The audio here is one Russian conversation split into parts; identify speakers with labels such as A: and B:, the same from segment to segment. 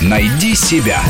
A: Найди себя.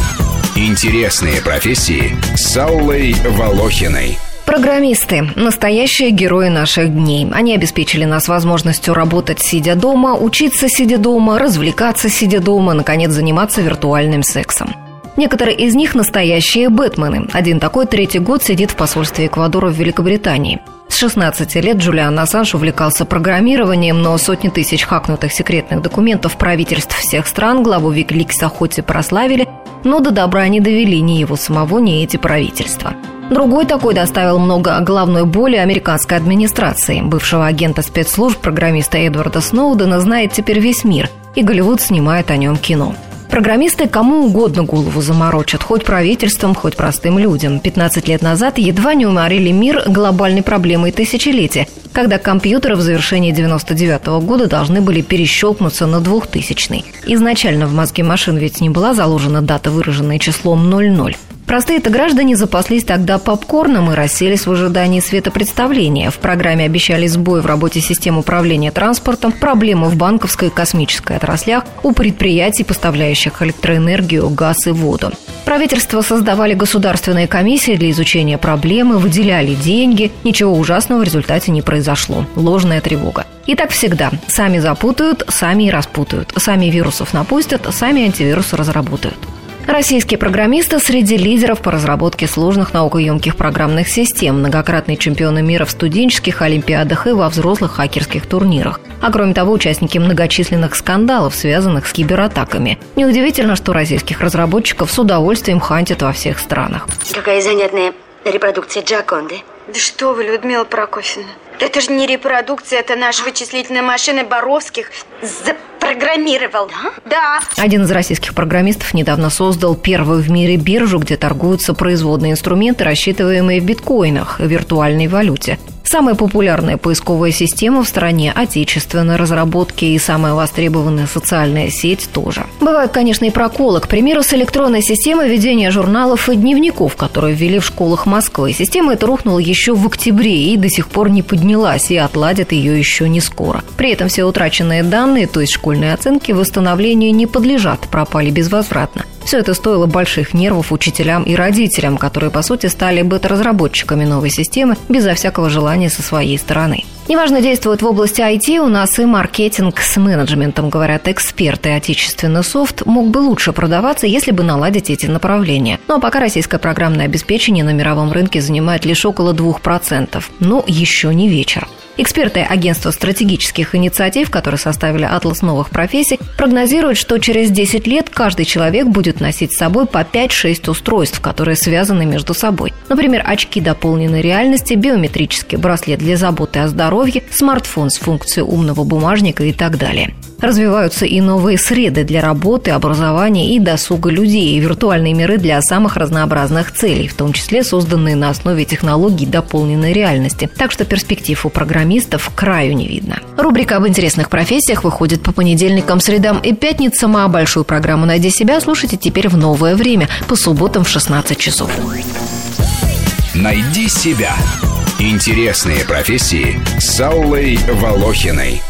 A: Интересные профессии с Аллой Волохиной.
B: Программисты – настоящие герои наших дней. Они обеспечили нас возможностью работать сидя дома, учиться сидя дома, развлекаться сидя дома, наконец заниматься виртуальным сексом. Некоторые из них настоящие бэтмены. Один такой третий год сидит в посольстве Эквадора в Великобритании. С 16 лет Джулиан Ассанж увлекался программированием, но сотни тысяч хакнутых секретных документов правительств всех стран главу Викликса хоть и прославили, но до добра не довели ни его самого, ни эти правительства. Другой такой доставил много головной боли американской администрации. Бывшего агента спецслужб, программиста Эдварда Сноудена, знает теперь весь мир, и Голливуд снимает о нем кино. Программисты кому угодно голову заморочат, хоть правительством, хоть простым людям. 15 лет назад едва не уморили мир глобальной проблемой тысячелетия, когда компьютеры в завершении 99 -го года должны были перещелкнуться на 2000 Изначально в мозге машин ведь не была заложена дата, выраженная числом 00. Простые-то граждане запаслись тогда попкорном и расселись в ожидании светопредставления. В программе обещали сбой в работе систем управления транспортом, проблемы в банковской и космической отраслях, у предприятий, поставляющих электроэнергию, газ и воду. Правительство создавали государственные комиссии для изучения проблемы, выделяли деньги. Ничего ужасного в результате не произошло. Ложная тревога. И так всегда. Сами запутают, сами и распутают. Сами вирусов напустят, сами антивирусы разработают. Российские программисты среди лидеров по разработке сложных наукоемких программных систем, многократные чемпионы мира в студенческих олимпиадах и во взрослых хакерских турнирах. А кроме того, участники многочисленных скандалов, связанных с кибератаками. Неудивительно, что российских разработчиков с удовольствием хантят во всех странах.
C: Какая занятная репродукция Джаконды.
D: Да что вы, Людмила Прокофьевна. Это же не репродукция, это наша вычислительная машина Боровских запрограммировал.
C: Да?
D: Да.
B: Один из российских программистов недавно создал первую в мире биржу, где торгуются производные инструменты, рассчитываемые в биткоинах, виртуальной валюте. Самая популярная поисковая система в стране – отечественной разработки и самая востребованная социальная сеть тоже. Бывают, конечно, и проколы. К примеру, с электронной системой ведения журналов и дневников, которые ввели в школах Москвы. Система эта рухнула еще в октябре и до сих пор не поднялась, и отладят ее еще не скоро. При этом все утраченные данные, то есть школьные оценки, восстановлению не подлежат, пропали безвозвратно. Все это стоило больших нервов учителям и родителям, которые, по сути, стали бета-разработчиками новой системы безо всякого желания со своей стороны. Неважно, действует в области IT, у нас и маркетинг с менеджментом, говорят эксперты. Отечественный софт мог бы лучше продаваться, если бы наладить эти направления. Но пока российское программное обеспечение на мировом рынке занимает лишь около 2%. Но еще не вечер. Эксперты агентства стратегических инициатив, которые составили атлас новых профессий, прогнозируют, что через 10 лет каждый человек будет носить с собой по 5-6 устройств, которые связаны между собой. Например, очки дополненной реальности, биометрический браслет для заботы о здоровье, смартфон с функцией умного бумажника и так далее. Развиваются и новые среды для работы, образования и досуга людей, и виртуальные миры для самых разнообразных целей, в том числе созданные на основе технологий дополненной реальности. Так что перспектив у программистов краю не видно. Рубрика об интересных профессиях выходит по понедельникам, средам и пятницам, а большую программу «Найди себя» слушайте теперь в новое время, по субботам в 16 часов.
A: Найди себя. Интересные профессии с Аллой Волохиной.